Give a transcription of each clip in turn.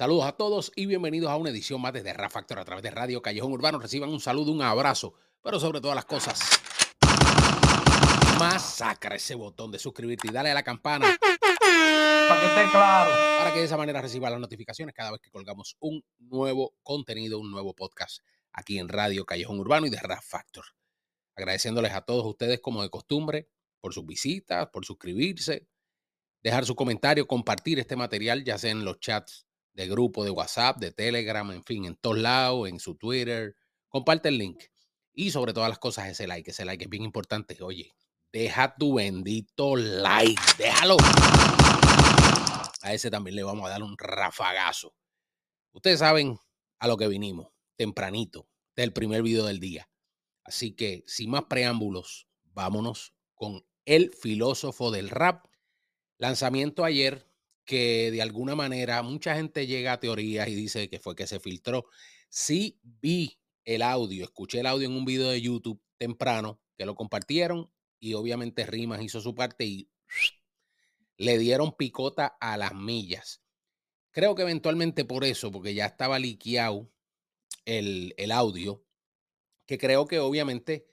Saludos a todos y bienvenidos a una edición más desde Rap Factor a través de Radio Callejón Urbano. Reciban un saludo, un abrazo, pero sobre todas las cosas, masacra ese botón de suscribirte y dale a la campana Para que esté claro. para que de esa manera reciba las notificaciones cada vez que colgamos un nuevo contenido, un nuevo podcast aquí en Radio Callejón Urbano y de Rap Factor. Agradeciéndoles a todos ustedes como de costumbre por sus visitas, por suscribirse, dejar su comentario, compartir este material, ya sea en los chats de grupo de WhatsApp, de Telegram, en fin, en todos lados, en su Twitter. Comparte el link. Y sobre todas las cosas, ese like. Ese like es bien importante. Oye, deja tu bendito like. Déjalo. A ese también le vamos a dar un rafagazo. Ustedes saben a lo que vinimos, tempranito, del primer video del día. Así que, sin más preámbulos, vámonos con el filósofo del rap. Lanzamiento ayer que de alguna manera mucha gente llega a teorías y dice que fue que se filtró. Sí vi el audio, escuché el audio en un video de YouTube temprano que lo compartieron y obviamente Rimas hizo su parte y le dieron picota a las millas. Creo que eventualmente por eso, porque ya estaba liqueado el, el audio, que creo que obviamente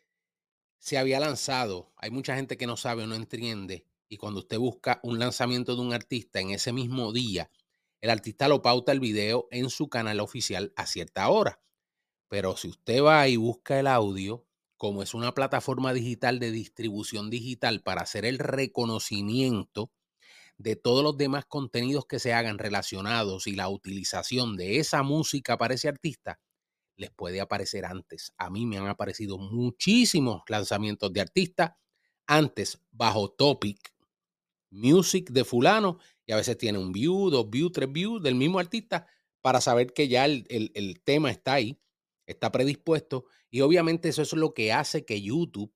se había lanzado. Hay mucha gente que no sabe o no entiende. Y cuando usted busca un lanzamiento de un artista en ese mismo día, el artista lo pauta el video en su canal oficial a cierta hora. Pero si usted va y busca el audio, como es una plataforma digital de distribución digital para hacer el reconocimiento de todos los demás contenidos que se hagan relacionados y la utilización de esa música para ese artista, les puede aparecer antes. A mí me han aparecido muchísimos lanzamientos de artistas antes bajo topic, music de fulano, y a veces tiene un view, dos views, tres views del mismo artista para saber que ya el, el- el tema está ahí, está predispuesto, y obviamente eso es lo que hace que YouTube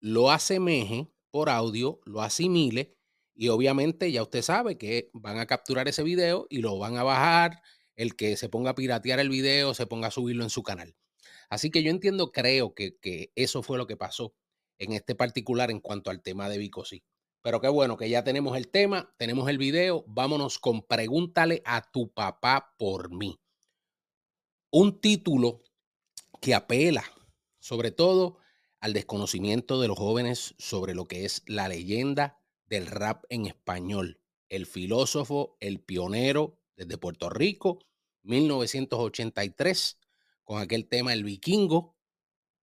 lo asemeje por audio, lo asimile, y obviamente ya usted sabe que van a capturar ese video y lo van a bajar, el que se ponga a piratear el video, se ponga a subirlo en su canal. Así que yo entiendo, creo que, que eso fue lo que pasó en este particular en cuanto al tema de Vico sí. Pero qué bueno que ya tenemos el tema, tenemos el video, vámonos con Pregúntale a tu papá por mí. Un título que apela sobre todo al desconocimiento de los jóvenes sobre lo que es la leyenda del rap en español. El filósofo, el pionero desde Puerto Rico, 1983, con aquel tema El Vikingo.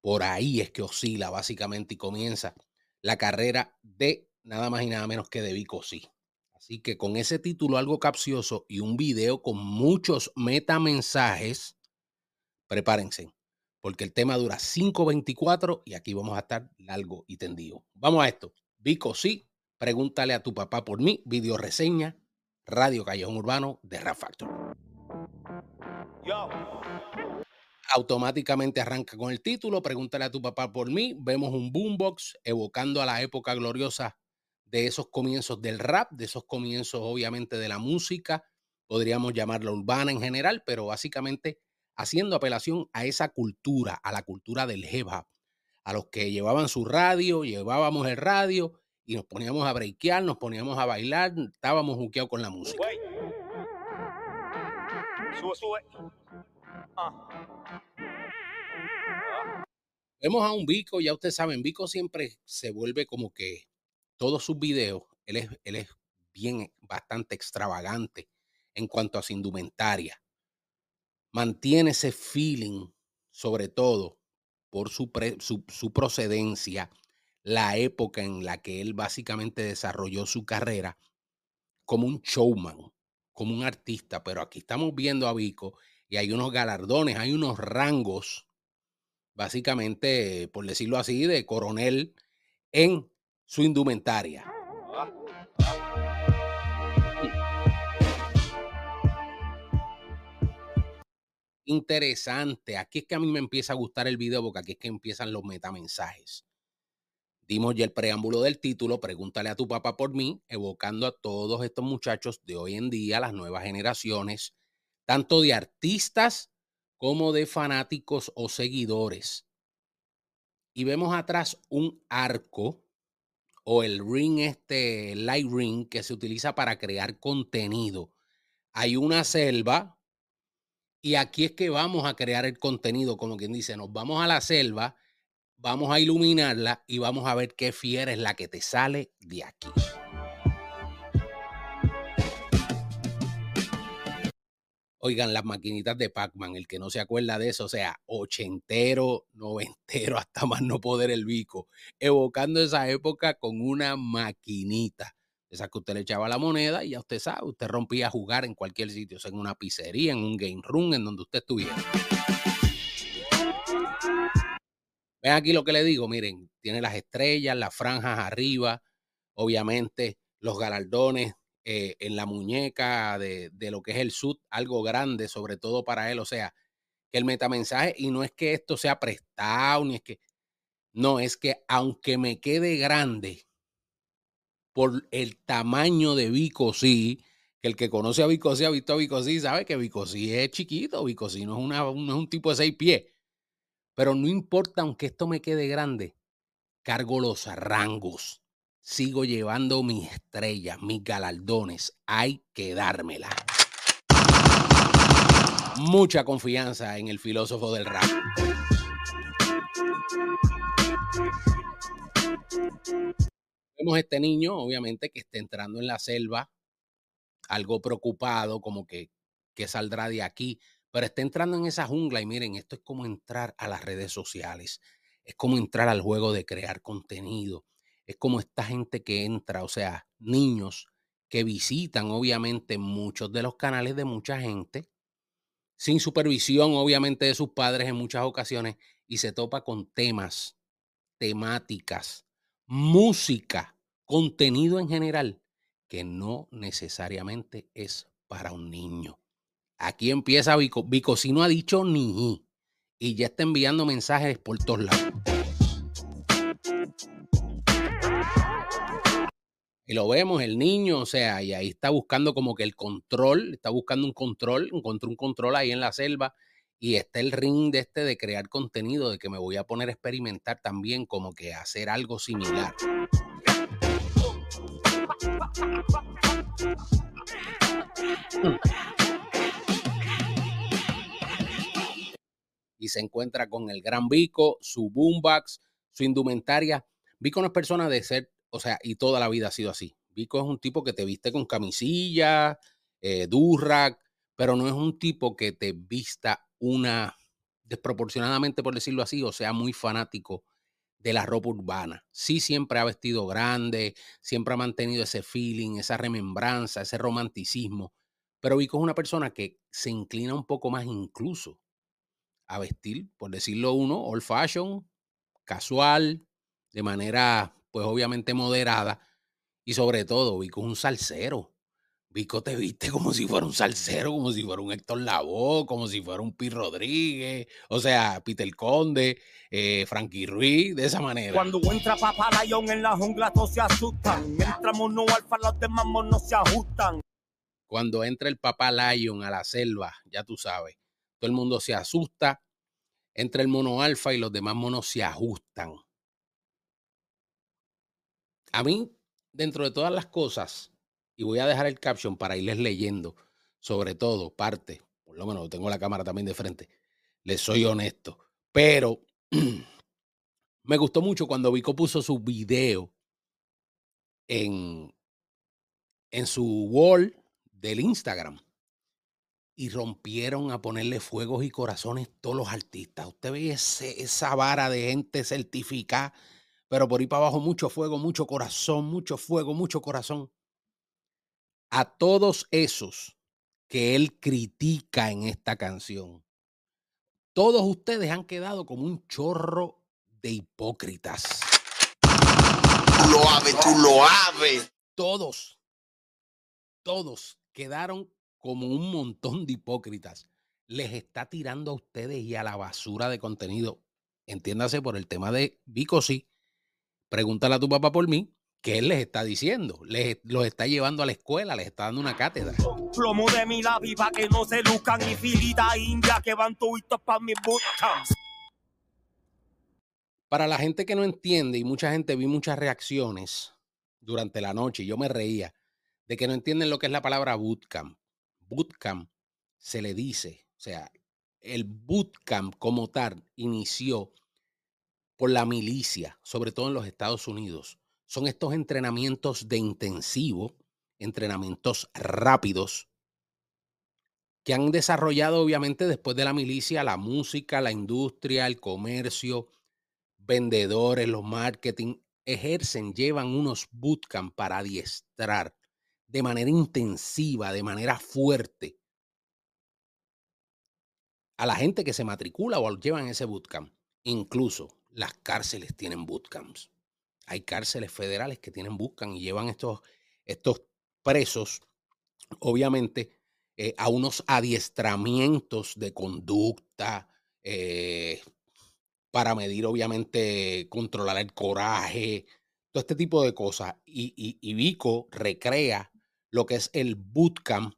Por ahí es que oscila básicamente y comienza la carrera de nada más y nada menos que de Vico sí. Así que con ese título algo capcioso y un video con muchos metamensajes, prepárense, porque el tema dura 5.24 y aquí vamos a estar largo y tendido. Vamos a esto. Vico sí, pregúntale a tu papá por mí, video reseña, Radio Callejón Urbano de Rap Factor. Yo. automáticamente arranca con el título, pregúntale a tu papá por mí, vemos un boombox evocando a la época gloriosa de esos comienzos del rap, de esos comienzos obviamente de la música, podríamos llamarla urbana en general, pero básicamente haciendo apelación a esa cultura, a la cultura del hip hop, a los que llevaban su radio, llevábamos el radio y nos poníamos a breakear, nos poníamos a bailar, estábamos juqueados con la música. Wey. Sube, sube. Ah. Vemos a un Vico, ya ustedes saben, Vico siempre se vuelve como que todos sus videos, él es, él es bien, bastante extravagante en cuanto a su indumentaria. Mantiene ese feeling, sobre todo por su, su procedencia, la época en la que él básicamente desarrolló su carrera como un showman, como un artista. Pero aquí estamos viendo a Vico y hay unos galardones, hay unos rangos básicamente, por decirlo así, de coronel en su indumentaria. Interesante. Aquí es que a mí me empieza a gustar el video porque aquí es que empiezan los metamensajes. Dimos ya el preámbulo del título, pregúntale a tu papá por mí, evocando a todos estos muchachos de hoy en día, las nuevas generaciones, tanto de artistas como de fanáticos o seguidores. Y vemos atrás un arco o el ring, este light ring que se utiliza para crear contenido. hay una selva y aquí es que vamos a crear el contenido, como quien dice, nos vamos a la selva, vamos a iluminarla y vamos a ver qué fiera es la que te sale de aquí. Oigan, las maquinitas de Pac-Man, el que no se acuerda de eso, o sea, ochentero, noventero, hasta más no poder el bico, evocando esa época con una maquinita. Esa que usted le echaba la moneda y ya usted sabe, usted rompía a jugar en cualquier sitio, sea, en una pizzería, en un game room, en donde usted estuviera. Ven aquí lo que le digo, miren, tiene las estrellas, las franjas arriba, obviamente los galardones eh, en la muñeca de, lo que es el sud, algo grande, sobre todo para él. O sea, que el metamensaje, y no es que esto sea prestado, ni es que, no, es que aunque me quede grande por el tamaño de Vico, sí, que el que conoce a Vico sí ha visto a Vico sí, sabe que Vico sí es chiquito, Vico sí no no es un tipo de seis pies. Pero no importa, aunque esto me quede grande, cargo los rangos sigo llevando mis estrellas, mis galardones. Hay que dármela. Mucha confianza en el filósofo del rap. Vemos este niño, obviamente, que está entrando en la selva, algo preocupado, como que, que saldrá de aquí, pero está entrando en esa jungla y miren, esto es como entrar a las redes sociales, es como entrar al juego de crear contenido, es como esta gente que entra, o sea, niños que visitan obviamente muchos de los canales de mucha gente, sin supervisión obviamente de sus padres en muchas ocasiones, y se topa con temas, temáticas, música, contenido en general, que no necesariamente es para un niño. Aquí empieza Vico. Vico si no ha dicho ni y ya está enviando mensajes por todos lados. Y lo vemos, el niño, o sea, y ahí está buscando como que el control, está buscando un control, encontró un control ahí en la selva y está el ring de este de crear contenido, de que me voy a poner a experimentar también como que hacer algo similar. Y se encuentra con el gran Vico, su boombox, su indumentaria. Vico no es persona de ser o sea, y toda la vida ha sido así. Vico es un tipo que te viste con camisilla, eh, pero no es un tipo que te vista una desproporcionadamente, por decirlo así, o sea, muy fanático de la ropa urbana. Sí, siempre ha vestido grande, siempre ha mantenido ese feeling, esa remembranza, ese romanticismo. Pero Vico es una persona que se inclina un poco más incluso a vestir, por decirlo uno, old fashion, casual, de manera pues obviamente moderada. Y sobre todo, Vico es un salsero. Vico te viste como si fuera un salsero, como si fuera un Héctor Lavoe, como si fuera un Pi Rodríguez, o sea, Peter Conde, eh, Frankie Ruiz, de esa manera. Cuando entra Papá Lion en la jungla, todos se asustan. Entra Mono Alfa, los demás monos se ajustan. Cuando entra el Papá Lion a la selva, ya tú sabes, todo el mundo se asusta. Entra el mono alfa y los demás monos se ajustan a mí, dentro de todas las cosas, y voy a dejar el caption para irles leyendo, sobre todo, parte, por lo menos tengo la cámara también de frente, les soy honesto, pero me gustó mucho cuando Vico puso su video en, en su wall del Instagram y rompieron a ponerle fuegos y corazones todos los artistas. Usted ve esa vara de gente certificada pero por ahí para abajo mucho fuego, mucho corazón, mucho fuego, mucho corazón. A todos esos que él critica en esta canción, todos ustedes han quedado como un chorro de hipócritas. Tú lo aves, tú lo aves. Todos, todos quedaron como un montón de hipócritas. Les está tirando a ustedes y a la basura de contenido. Entiéndase por el tema de Vico, sí pregúntale a tu papá por mí, ¿qué él les está diciendo? Les, los está llevando a la escuela, les está dando una cátedra. Plomo de mi lápiz para que no se luzcan y filita india que van tuitos para mis bootcamps. Para la gente que no entiende, y mucha gente vi muchas reacciones durante la noche, y yo me reía, de que no entienden lo que es la palabra bootcamp. bootcamp se le dice, o sea, el bootcamp como tal inició por la milicia, sobre todo en los Estados Unidos. Son estos entrenamientos de intensivo, entrenamientos rápidos, que han desarrollado obviamente después de la milicia la música, la industria, el comercio, vendedores, los marketing, ejercen, llevan unos bootcamp para adiestrar de manera intensiva, de manera fuerte a la gente que se matricula o llevan ese bootcamp. Incluso las cárceles tienen bootcamps. Hay cárceles federales que tienen bootcamp y llevan estos, estos presos, obviamente, eh, a unos adiestramientos de conducta, eh, para medir, obviamente, controlar el coraje, todo este tipo de cosas. Y, y, y Vico recrea lo que es el bootcamp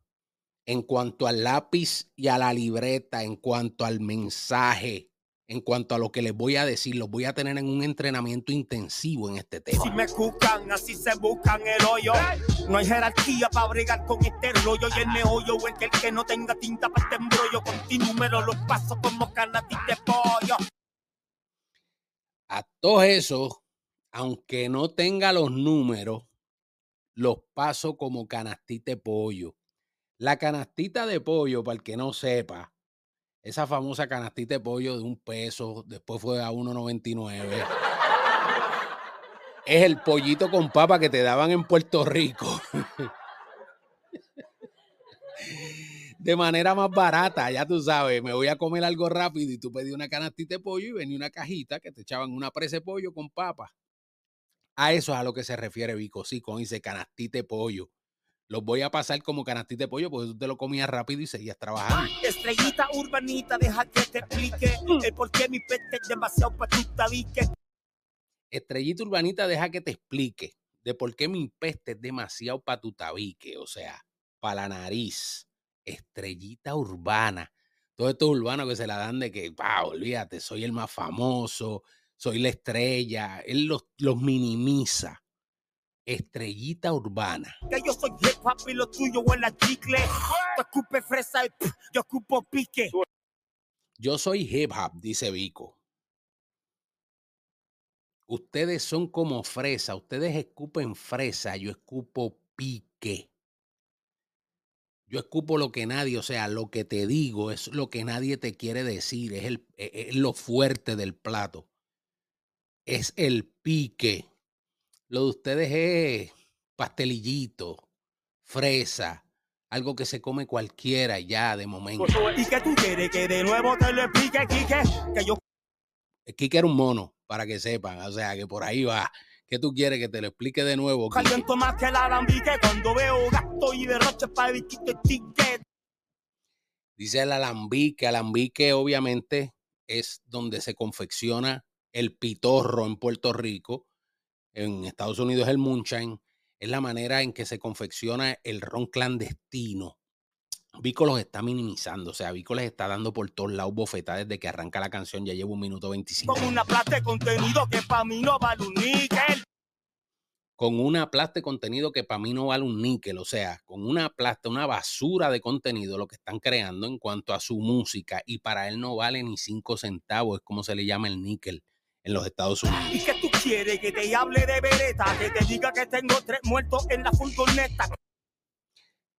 en cuanto al lápiz y a la libreta, en cuanto al mensaje, en cuanto a lo que les voy a decir, los voy a tener en un entrenamiento intensivo en este tema. Si me cucan, así se buscan el hoyo. No hay jerarquía para bregar con este rollo y el meollo. O el que el que no tenga tinta para este embrollo. Continúmelo los pasos como canatita de pollo. A todos esos, aunque no tenga los números, los paso como canastita de pollo. La canastita de pollo, para el que no sepa, esa famosa canastita de pollo de un peso, después fue a 1.99. es el pollito con papa que te daban en Puerto Rico. de manera más barata, ya tú sabes, me voy a comer algo rápido y tú pedí una canastita de pollo y venía una cajita que te echaban una presa de pollo con papa. A eso es a lo que se refiere Vico, sí, con dice canastita de pollo. Los voy a pasar como canastita de pollo porque tú te lo comías rápido y seguías trabajando. Estrellita urbanita, deja que te explique el por qué mi peste es demasiado para tu tabique. Estrellita urbanita, deja que te explique de por qué mi peste es demasiado para tu tabique, o sea, para la nariz. Estrellita urbana. Todos estos urbanos que se la dan de que, wow, olvídate, soy el más famoso, soy la estrella. Él los, los minimiza. Estrellita urbana. Que yo soy lo tuyo huele chicle. Fresa y yo escupo pique. Yo soy hip hop, dice Vico. Ustedes son como fresa, ustedes escupen fresa, yo escupo pique. Yo escupo lo que nadie, o sea, lo que te digo es lo que nadie te quiere decir, es, el, e, es lo fuerte del plato. Es el pique. Lo de ustedes es pastelillito, fresa, algo que se come cualquiera ya de momento. ¿Y que tú quieres que de nuevo te lo explique, Quique? Que yo El Kike era un mono, para que sepan, o sea, que por ahí va. ¿Qué tú quieres que te lo explique de nuevo? Quique? caliento más que el alambique cuando veo gasto y derroche para evitar el ticket. Dice el alambique. Alambique, obviamente, es donde se confecciona el pitorro en Puerto Rico. En Estados Unidos el moonshine. Es la manera en que se confecciona el ron clandestino. Vico los está minimizando, o sea, Vico les está dando por todos lados bofetadas desde que arranca la canción, ya llevo un minuto 25. Con una plata de contenido que para mí no vale un níquel. Con una plasta de contenido que para mí no vale un níquel, o sea, con una plasta, una basura de contenido lo que están creando en cuanto a su música y para él no vale ni cinco centavos, es como se le llama el níquel en los Estados Unidos. ¿Y que tú quieres que te hable de vereta? Que te diga que tengo tres muertos en la furgoneta.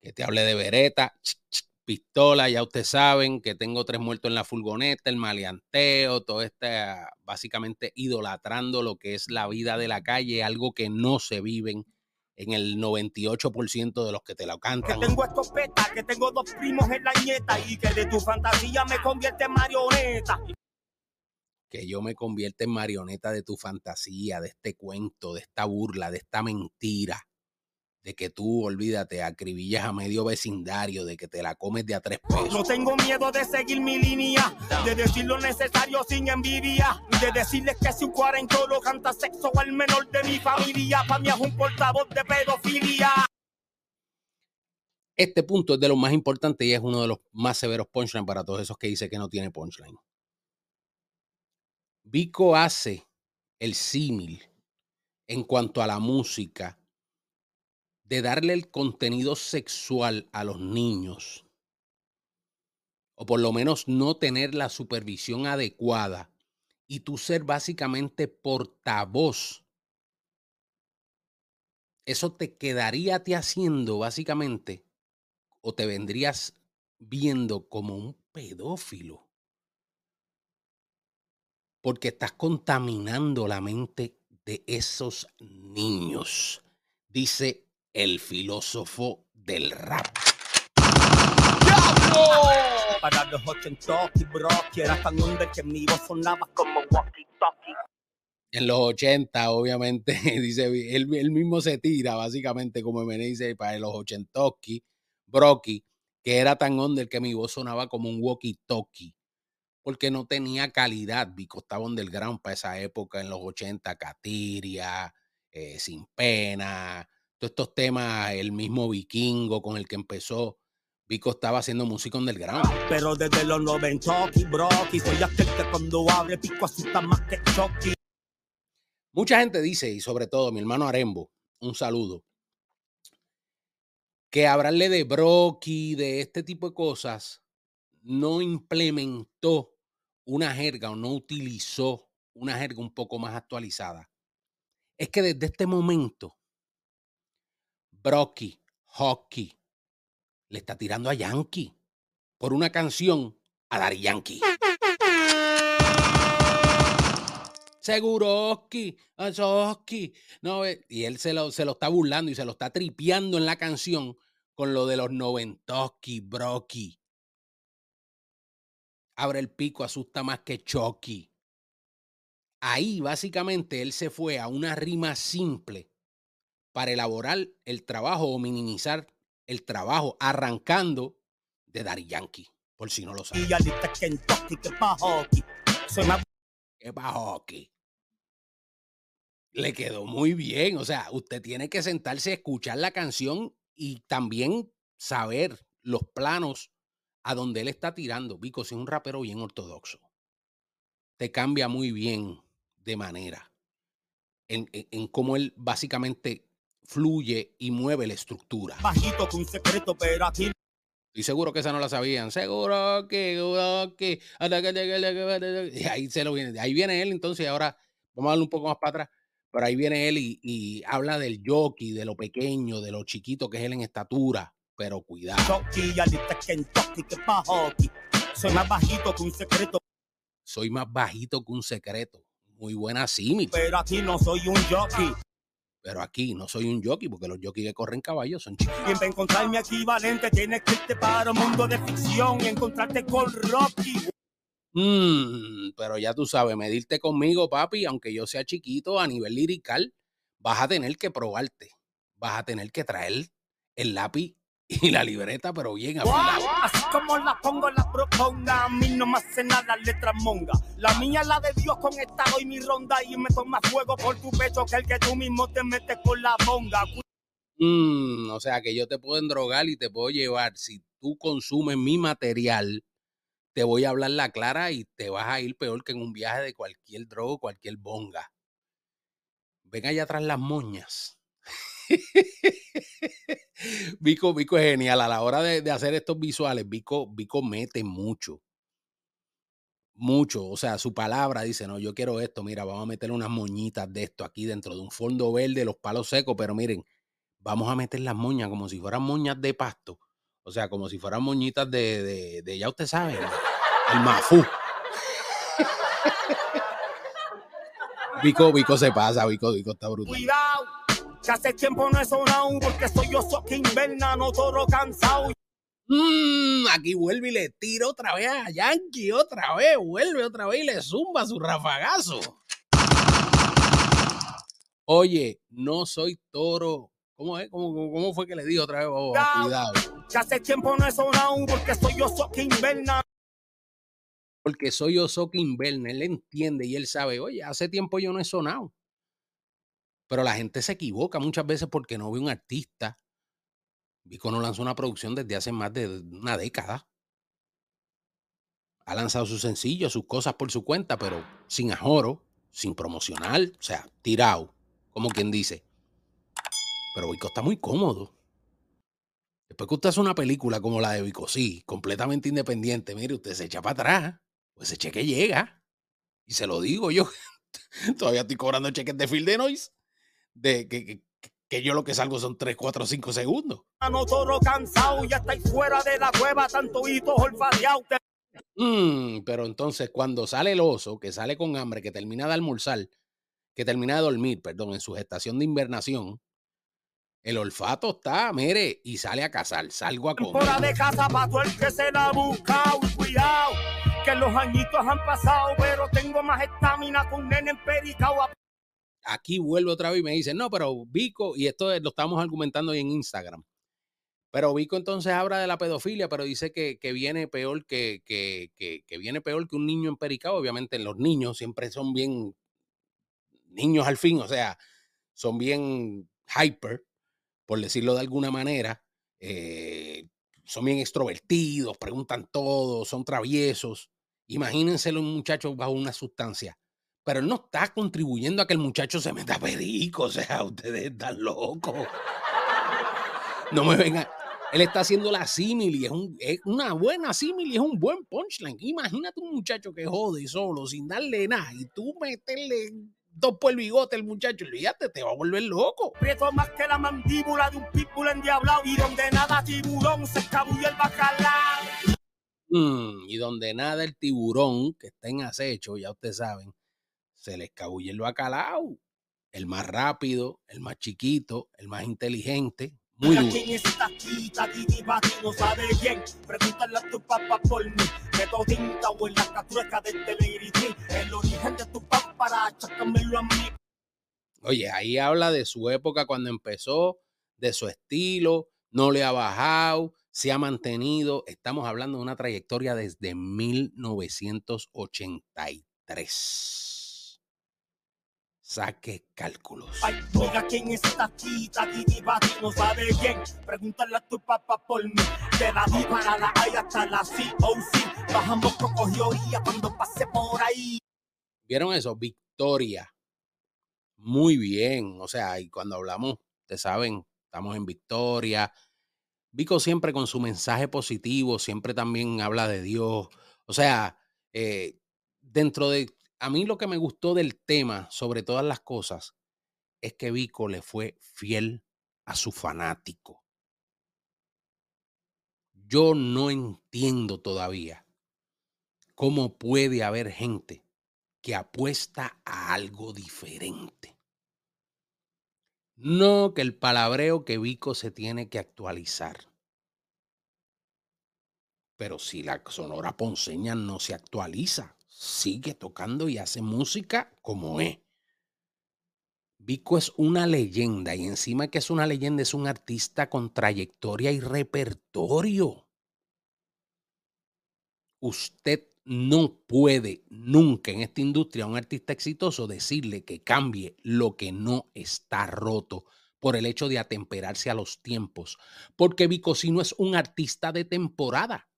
que te hable de ch, ch, pistola, ya ustedes saben que tengo tres muertos en la furgoneta, el maleanteo, todo este, básicamente idolatrando lo que es la vida de la calle, algo que no se viven en el 98% de los que te lo Que cantan. tengo escopeta, que tengo dos primos en la nieta y que de tu fantasía me convierte en marioneta. Que yo me convierta en marioneta de tu fantasía, de este cuento, de esta burla, de esta mentira, de que tú, olvídate, acribillas a medio vecindario, de que te la comes de a tres pesos. No tengo miedo de seguir mi línea, de decir lo necesario sin envidia, de decirles que si un cuarentolo canta sexo al menor de mi familia, para mí es un portavoz de pedofilia. Este punto es de los más importantes y es uno de los más severos punchlines para todos esos que dicen que no tiene punchline. Vico hace el símil en cuanto a la música de darle el contenido sexual a los niños, o por lo menos no tener la supervisión adecuada, y tú ser básicamente portavoz, eso te quedaría te haciendo básicamente, o te vendrías viendo como un pedófilo. Porque estás contaminando la mente de esos niños, dice el filósofo del rap. Para los bro, que era que mi voz sonaba como walkie-talkie. En los 80, obviamente, dice, él, él mismo se tira, básicamente, como me dice, para los ochentoki, broki, que era tan under que mi voz sonaba como un walkie-talkie, porque no tenía calidad. Vico estaba underground para esa época, en los 80, Catiria, eh, Sin Pena, todos estos temas, el mismo vikingo con el que empezó. Vico estaba haciendo música underground. Pero desde los 90, bro, soy aquel que cuando abre pico asusta más que Chucky. Mucha gente dice, y sobre todo mi hermano Arembo, un saludo, que hablarle de Brocky, de este tipo de cosas, no implementó una jerga o no utilizó una jerga un poco más actualizada. Es que desde este momento, Brocky, Hockey, le está tirando a Yankee por una canción a Dari Yankee. Seguroski, Azoski. No, eh, y él se lo, se lo está burlando y se lo está tripeando en la canción con lo de los noventoski, broki. Abre el pico, asusta más que Chucky. Ahí básicamente él se fue a una rima simple para elaborar el trabajo o minimizar el trabajo arrancando de Dari Yankee, por si no lo Y saben. que pa' hockey. Le quedó muy bien. O sea, usted tiene que sentarse a escuchar la canción y también saber los planos a donde él está tirando. Vico es un rapero bien ortodoxo. Te cambia muy bien de manera en, en- en cómo él básicamente fluye y mueve la estructura. bajito con un secreto, pero aquí Estoy seguro que esa no la sabían. Seguro que, seguro que. Y ahí, se lo viene. Ahí viene él, entonces, ahora vamos a darle un poco más para atrás. Pero ahí viene él y, y habla del jockey, de lo pequeño, de lo chiquito que es él en estatura. Pero cuidado. Chucky, ya dice Kentucky, que pa' hockey. Soy más bajito que un secreto, Soy más bajito que un secreto. Muy buena símil. pero aquí no soy un jockey. Pero aquí no soy un jockey, porque los jockeys que corren caballos son chiquitos. Quien va a encontrar mi equivalente tienes que irte para un mundo de ficción y encontrarte con Rocky. Mm, pero ya tú sabes, medirte conmigo, papi, aunque yo sea chiquito a nivel lirical, vas a tener que probarte. Vas a tener que traer el lápiz y la libreta, pero bien afilado. Así como la pongo, la proponga. A mí no me hace nada letras monga. La mía, la de Dios, con esta doy mi ronda y me toma fuego por tu pecho que el que tú mismo te metes con la bonga. Mm, o sea que yo te puedo endrogar y te puedo llevar. Si tú consumes mi material, te voy a hablar la clara y te vas a ir peor que en un viaje de cualquier droga, cualquier bonga. Ven allá atrás las moñas. Vico, Vico es genial. A la hora de, de hacer estos visuales, Vico, Vico mete mucho. Mucho. O sea, su palabra dice, no, yo quiero esto. Mira, vamos a meter unas moñitas de esto aquí dentro de un fondo verde, los palos secos, pero miren, vamos a meter las moñas como si fueran moñas de pasto. O sea, como si fueran moñitas de, de, de ya usted sabe, el mafú. Vico, Vico se pasa, Vico, Vico está brutal. Cuidado, que hace tiempo no he sonado porque soy yo que inverna, no toro cansado. Mm, aquí vuelve y le tira otra vez a Yankee, otra vez, vuelve otra vez y le zumba su rafagazo. Oye, no soy toro. ¿Cómo es? ¿Cómo, fue que le dijo otra vez? Oh, cuidado. Que hace tiempo no he sonado porque soy yo que inverna, Porque soy Osoka Inverna, él entiende y él sabe, oye, hace tiempo yo no he sonado. Pero la gente se equivoca muchas veces porque no ve un artista. Vico no lanzó una producción desde hace más de una década. Ha lanzado sus sencillos, sus cosas por su cuenta, pero sin ajoro, sin promocional, o sea, tirado, como quien dice. Pero Vico está muy cómodo. Después que usted hace una película como la de Vico, sí, completamente independiente, mire, usted se echa para atrás, pues ese cheque llega. Y se lo digo yo, todavía estoy cobrando cheques de field de noise, de que, que, que yo lo que salgo son 3, 4, 5 segundos. No toro cansado, ya estáis fuera de la cueva, tanto. Mm, pero entonces cuando sale el oso, que sale con hambre, que termina de almorzar, que termina de dormir, perdón, en su gestación de invernación, el olfato está, mire, y sale a cazar, salgo a comer. Fuera de casa para todo el que se la ha buscado, cuidado, que los añitos han pasado, pero tengo más estamina con nene empericado. Aquí vuelve otra vez y me dicen, no, pero Vico, y esto lo estamos argumentando hoy en Instagram. Pero Vico entonces habla de la pedofilia, pero dice que, que viene peor que, que, que, viene peor que un niño empericado. Obviamente los niños siempre son bien niños al fin, o sea, son bien hyper, por decirlo de alguna manera. eh, son bien extrovertidos, preguntan todo, son traviesos. Imagínense los muchachos bajo una sustancia. Pero él no está contribuyendo a que el muchacho se meta perico, o sea, ustedes están locos. No me vengan. Él está haciendo la símil es, un, es una buena símil y es un buen punchline. Imagínate un muchacho que jode solo, sin darle nada, y tú meterle dos por el bigote al muchacho, olvídate, te va a volver loco. Prieto más que la mandíbula de un pitbull endiablado y donde nada tiburón se escabulle el bacalao. Mm, y donde nada el tiburón que está en acecho, ya ustedes saben, se le escabulle el bacalao. El más rápido, el más chiquito, el más inteligente, muy duro. quién está aquí, Tati Bati, no sabe quién. Pregúntale a tu papá por mí. Que todinta o en la catrueca de Telegritín. El origen de tu papá para achacármelo a mí. Oye, ahí habla de su época cuando empezó, de su estilo, no le ha bajado, se ha mantenido. Estamos hablando de una trayectoria desde 1983. Saque cálculos. Ay, oiga, ¿quién está aquí? Tati Bati, no sabe quién. Pregúntale a tu papá por mí. De la D para la I hasta la COC. Bajamos cocoyoría cuando pase por ahí. ¿Vieron eso? Victoria. Muy bien. O sea, y cuando hablamos, ustedes saben, estamos en Victoria. Vico siempre con su mensaje positivo, siempre también habla de Dios. O sea, eh, dentro de... A mí lo que me gustó del tema, sobre todas las cosas, es que Vico le fue fiel a su fanático. Yo no entiendo todavía cómo puede haber gente que apuesta a algo diferente. No que el palabreo que Vico se tiene que actualizar. Pero si la Sonora Ponceña no se actualiza, sigue tocando y hace música como es. Vico es una leyenda y encima que es una leyenda es un artista con trayectoria y repertorio. Usted no puede nunca en esta industria a un artista exitoso decirle que cambie lo que no está roto por el hecho de atemperarse a los tiempos. Porque Vico si no es un artista de temporada.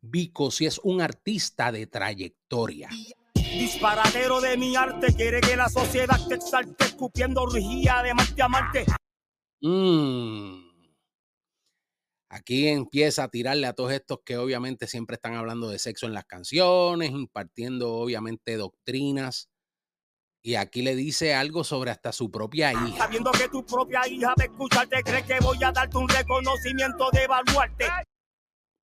Vico si es un artista de trayectoria. Disparadero de mi arte. Quiere que la sociedad te exalte. Escupiendo orgía de Marte a Marte. Mm. Aquí empieza a tirarle a todos estos que obviamente siempre están hablando de sexo en las canciones, impartiendo obviamente doctrinas. Y aquí le dice algo sobre hasta su propia hija. Sabiendo que tu propia hija de escucharte cree que voy a darte un reconocimiento de evaluarte.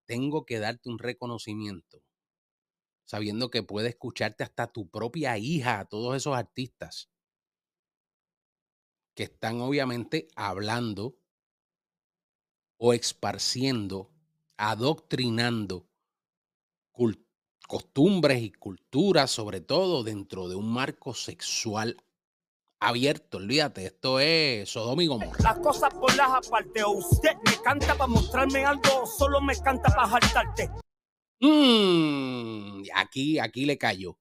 Tengo que darte un reconocimiento. Sabiendo que puede escucharte hasta tu propia hija, a todos esos artistas que están obviamente hablando o esparciendo, adoctrinando costumbres y culturas, sobre todo dentro de un marco sexual abierto. Olvídate, esto es Sodoma y Gomorra. Las cosas por las aparte. O usted me canta para mostrarme algo o solo me canta para jaltarte. Mm, aquí, aquí le cayó.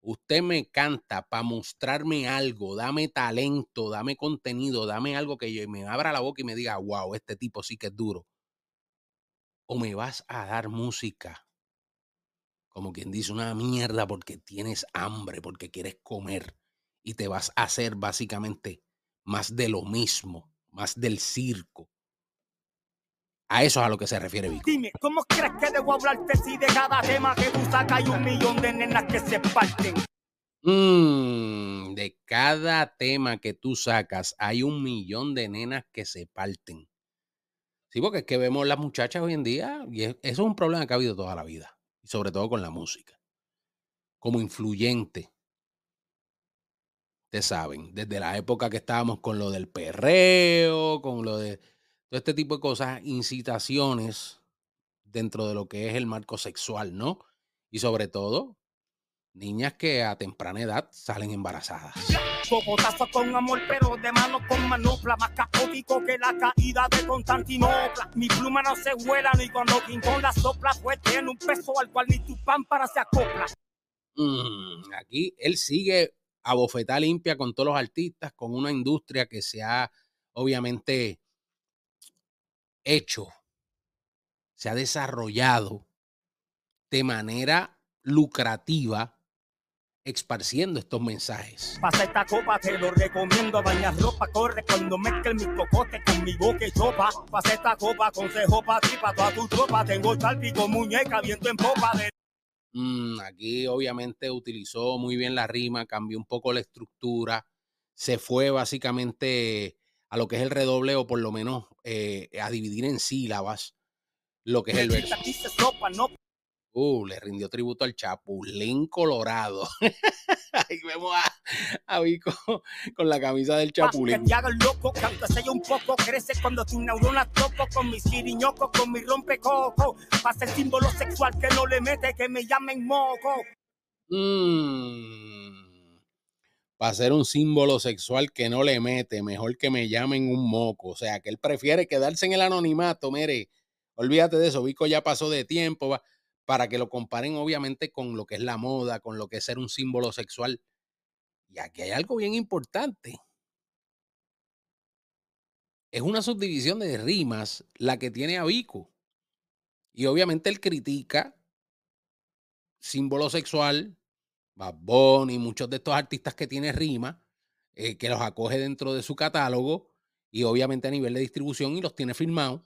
Usted me canta para mostrarme algo, dame talento, dame contenido, dame algo que yo me abra la boca y me diga, wow, este tipo sí que es duro. O me vas a dar música, como quien dice, una mierda porque tienes hambre, porque quieres comer y te vas a hacer básicamente más de lo mismo, más del circo. A eso es a lo que se refiere Vico. Dime, ¿cómo crees que debo hablarte si de cada tema que tú sacas hay un millón de nenas que se parten? Mm, de cada tema que tú sacas hay un millón de nenas que se parten. Sí, porque es que vemos las muchachas hoy en día y es- eso es un problema que ha habido toda la vida, y sobre todo con la música. Como influyente. Ustedes saben, desde la época que estábamos con lo del perreo, con lo de todo este tipo de cosas, incitaciones dentro de lo que es el marco sexual, ¿no? Y sobre todo, niñas que a temprana edad salen embarazadas. Cocotazo con amor, pero de mano con manopla. Más caótico que la caída de Constantinopla. Mi pluma no se vuela ni cuando King Kong la sopla. Pues tiene un peso al cual ni tu pámpara se acopla. Mm, aquí él sigue a bofetada limpia con todos los artistas, con una industria que se ha obviamente hecho, se ha desarrollado de manera lucrativa, esparciendo estos mensajes. Pasa esta copa, te lo recomiendo. Bañar ropa, corre cuando mezclen mis cocotes con mi boca y sopa. Pasa esta copa, consejo para ti, para toda tu tropa. Tengo pico, muñeca, viento en popa de Mm, aquí obviamente utilizó muy bien la rima, cambió un poco la estructura, se fue básicamente a lo que es el redoble o por lo menos eh, a dividir en sílabas lo que es el verso. Uh, le rindió tributo al Chapulín Colorado. Ahí vemos a, a Vico con la camisa del Que Chapulín. te haga loco, que un poco, crece cuando tus neuronas toco con mis siriñocos, con mi rompecoco. Pasa el símbolo sexual que no le mete, que me llamen moco. Mm, Para ser un símbolo sexual que no le mete, mejor que me llamen un moco. O sea, que él prefiere quedarse en el anonimato. Mire, olvídate de eso. Vico ya pasó de tiempo va, para que lo comparen, obviamente, con lo que es la moda, con lo que es ser un símbolo sexual. Y aquí hay algo bien importante. Es una subdivisión de rimas la que tiene a. Y obviamente él critica símbolo sexual, Bad Bunny, muchos de estos artistas que tiene rima, eh, que los acoge dentro de su catálogo y obviamente a nivel de distribución y los tiene firmados.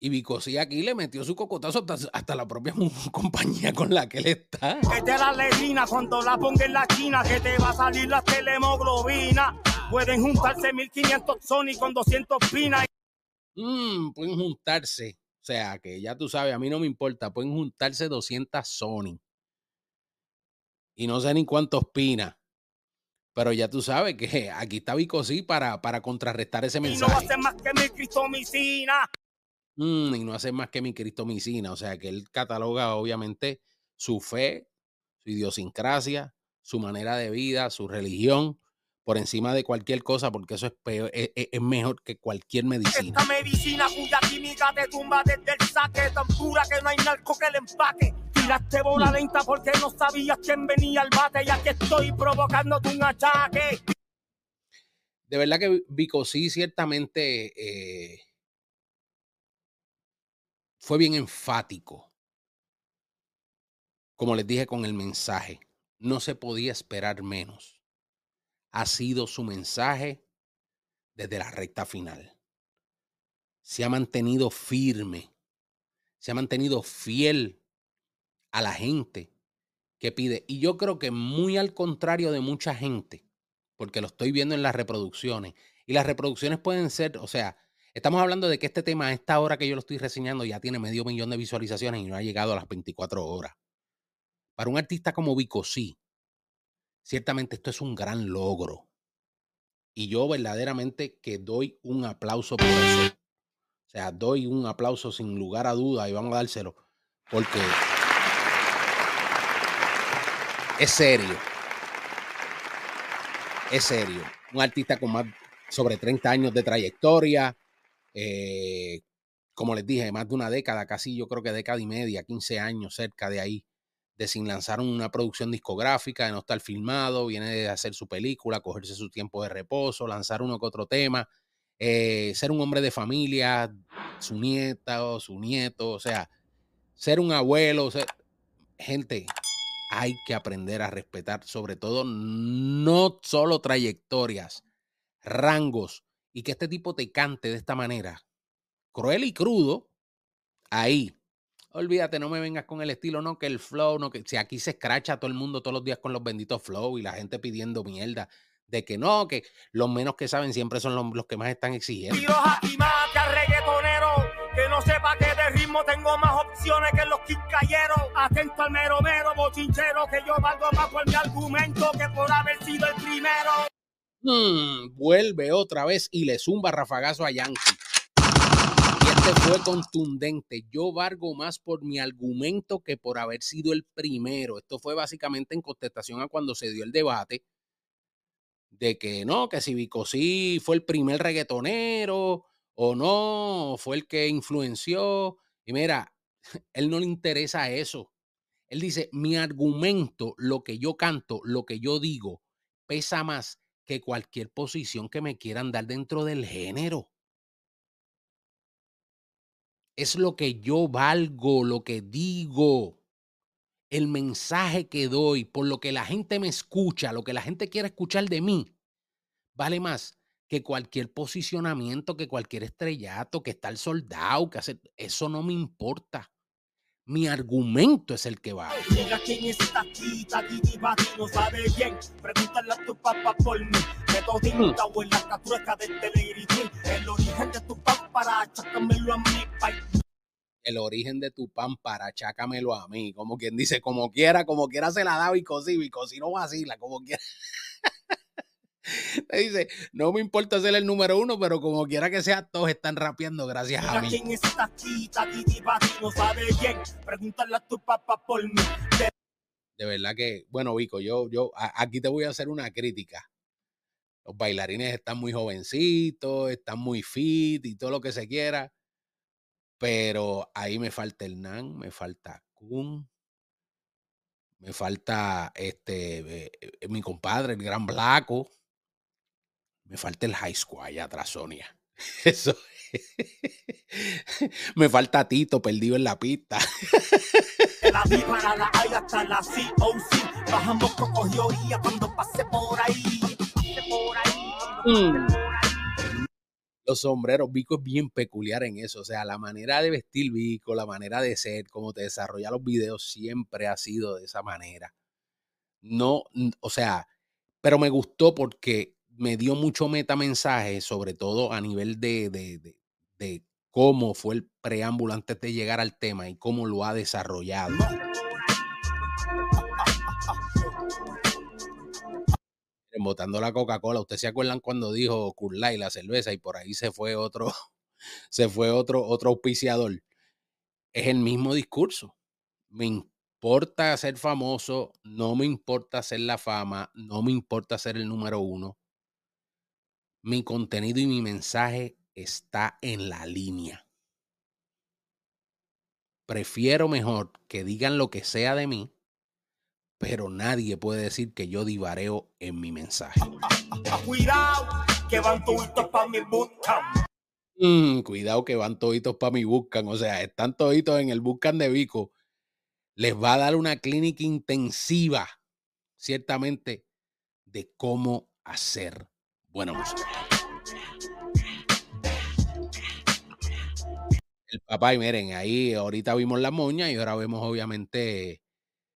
Y Vico sí aquí le metió su cocotazo hasta, hasta la propia compañía con la que él está. Que te la letrina cuando la ponga en la china, que te va a salir la telemoglobina. Pueden juntarse 1500 Sony con 200 pinas. Mm, pueden juntarse. O sea, que ya tú sabes, a mí no me importa. Pueden juntarse 200 Sony. Y no sé ni cuántos pinas. Pero ya tú sabes que aquí está Vico sí para, para contrarrestar ese Y no mensaje. hace más que mi cristomicina. Mm, y no hace más que mi cristomicina. O sea, que él cataloga obviamente su fe, su idiosincrasia, su manera de vida, su religión, por encima de cualquier cosa, porque eso es, peor- es, es- es mejor que cualquier medicina. Esta medicina cuya química te tumba desde el saque, tan pura que no hay narco que le empaque. Tiraste bola lenta porque no sabías quién venía al bate, ya que estoy provocándote un achaque. De verdad que Vico sí, ciertamente eh, fue bien enfático. Como les dije con el mensaje, no se podía esperar menos. Ha sido su mensaje desde la recta final. Se ha mantenido firme, se ha mantenido fiel a la gente que pide. Y yo creo que muy al contrario de mucha gente, porque lo estoy viendo en las reproducciones. Y las reproducciones pueden ser, o sea, estamos hablando de que este tema a esta hora que yo lo estoy reseñando ya tiene medio millón de visualizaciones y no ha llegado a las 24 horas. Para un artista como Vico, sí, ciertamente esto es un gran logro. Y yo verdaderamente que doy un aplauso por eso. O sea, doy un aplauso sin lugar a duda y vamos a dárselo. Porque es serio. Es serio. Un artista con más sobre 30 años de trayectoria. Eh, como les dije, más de una década, casi yo creo que década y media, 15 años cerca de ahí, de sin lanzar una producción discográfica, de no estar filmado, viene de hacer su película, cogerse su tiempo de reposo, lanzar uno que otro tema, eh, ser un hombre de familia, su nieta o su nieto, o sea, ser un abuelo, gente, hay que aprender a respetar, sobre todo, no solo trayectorias, rangos y que este tipo te cante de esta manera, cruel y crudo, ahí. Olvídate, no me vengas con el estilo, no, que el flow, no, que si aquí se escracha todo el mundo todos los días con los benditos flow y la gente pidiendo mierda de que no, que los menos que saben siempre son los, que más están exigiendo. Reggaetonero. Que no sepa que de ritmo tengo más opciones que los. Atento al mero mero. Que yo más por mi argumento que por haber sido el primero. Mm, vuelve otra vez y le zumba rafagazo a Yankee. Y este fue contundente. Yo valgo más por mi argumento que por haber sido el primero. Esto fue básicamente en contestación a cuando se dio el debate de que no, que si Vico sí fue el primer reggaetonero o no, fue el que influenció. Y mira, él no le interesa eso. Él dice, mi argumento, lo que yo canto, lo que yo digo, pesa más que cualquier posición que me quieran dar dentro del género. Es lo que yo valgo, lo que digo, el mensaje que doy, por lo que la gente me escucha, lo que la gente quiere escuchar de mí, vale más que cualquier posicionamiento, que cualquier estrellato, que está el soldado, que hace, eso no me importa. Mi argumento es el que vale. Mira quién está aquí, Tati Bati no sabe quién. Pregúntale a tu papá por mí. Que todita o en la catrueca del telegritín. El origen de tu papá para achacármelo a mí. El origen de tu pan para a mí. Como quien dice, como quiera, como quiera se la da Vicosí, Vicosí no vacila, como quiera. Me dice, no me importa ser el número uno, pero como quiera que sea, todos están rapeando gracias a mí. quién está aquí, Tati Bati no sabe quién. Pregúntale a tu papá por mí. De verdad que, bueno, Vico, yo, yo a- aquí te voy a hacer una crítica. Los bailarines están muy jovencitos, están muy fit y todo lo que se quiera. Pero ahí me falta Hernán, me falta Kun, me falta este eh, eh, mi compadre, el gran Blaco. Me falta el high school allá atrás, Sonia. Eso. me falta Tito perdido en la pista. La para la hay hasta la COC. Bajamos cocoyoría cuando pase por ahí. Pase por ahí. Mm. Los sombreros, Vico es bien peculiar en eso. O sea, la manera de vestir Vico, la manera de ser, cómo te desarrolla los videos, siempre ha sido de esa manera. No, o sea, pero me gustó porque me dio mucho metamensaje, sobre todo a nivel de, de, de- cómo fue el preámbulo antes de llegar al tema y cómo lo ha desarrollado. Botando la Coca-Cola, ¿ustedes se acuerdan cuando dijo Curlay la cerveza y por ahí se fue otro, se fue otro, otro auspiciador? Es el mismo discurso. Me importa ser famoso, no me importa ser la fama, no me importa ser el número uno. Mi contenido y mi mensaje está en la línea. Prefiero mejor que digan lo que sea de mí, pero nadie puede decir que yo divareo en mi mensaje. Cuidado, que van tuitos pa' mi bootcamp. Mm, cuidado que van toditos para mi buscan. O sea, están toditos en el buscan de Vico. Les va a dar una clínica intensiva, ciertamente, de cómo hacer buena música. El papá, y miren, ahí ahorita vimos la moña y ahora vemos obviamente,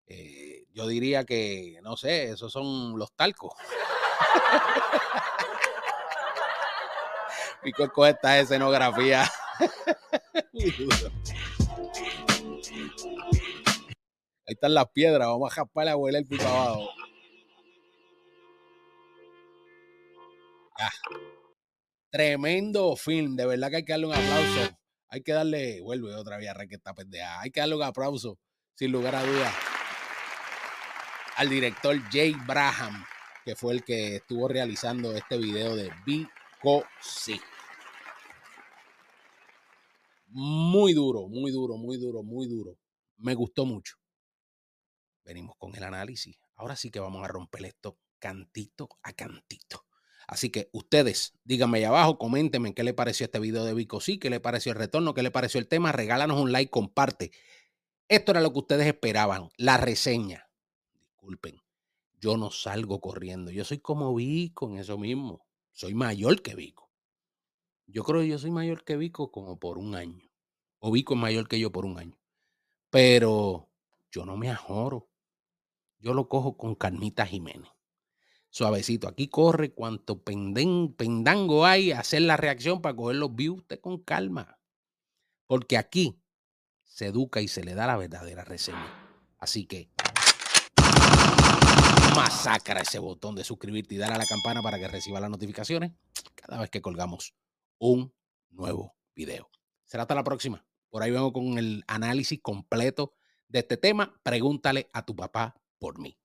eh, yo diría que, no sé, esos son los talcos. Pico escoge esta escenografía. Ahí están las piedras, vamos a jaspar la abuela el pico abajo. Ya. Tremendo film, de verdad que hay que darle un aplauso. Hay que darle, vuelve otra vez a que está pendeja. Hay que darle un aplauso, sin lugar a dudas, al director Jay Braham, que fue el que estuvo realizando este video de Vico Sí. Muy duro, muy duro, muy duro, muy duro. Me gustó mucho. Venimos con el análisis. Ahora sí que vamos a romper esto cantito a cantito. Así que ustedes, díganme ahí abajo, coméntenme qué le pareció este video de Vico Sí, qué le pareció el retorno, qué le pareció el tema. Regálanos un like, comparte. Esto era lo que ustedes esperaban, la reseña. Disculpen, yo no salgo corriendo. Yo soy como Vico en eso mismo. Soy mayor que Vico. Yo creo que yo soy mayor que Vico como por un año. O Vico es mayor que yo por un año. Pero yo no me ajoro. Yo lo cojo con Carmita Jiménez. Suavecito. Aquí corre cuanto penden- pendango hay, hacer la reacción para coger los views. Con calma. Porque aquí se educa y se le da la verdadera reseña. Así que masacra ese botón de suscribirte y dar a la campana para que reciba las notificaciones cada vez que colgamos un nuevo video. Será hasta la próxima. Por ahí vengo con el análisis completo de este tema. Pregúntale a tu papá por mí.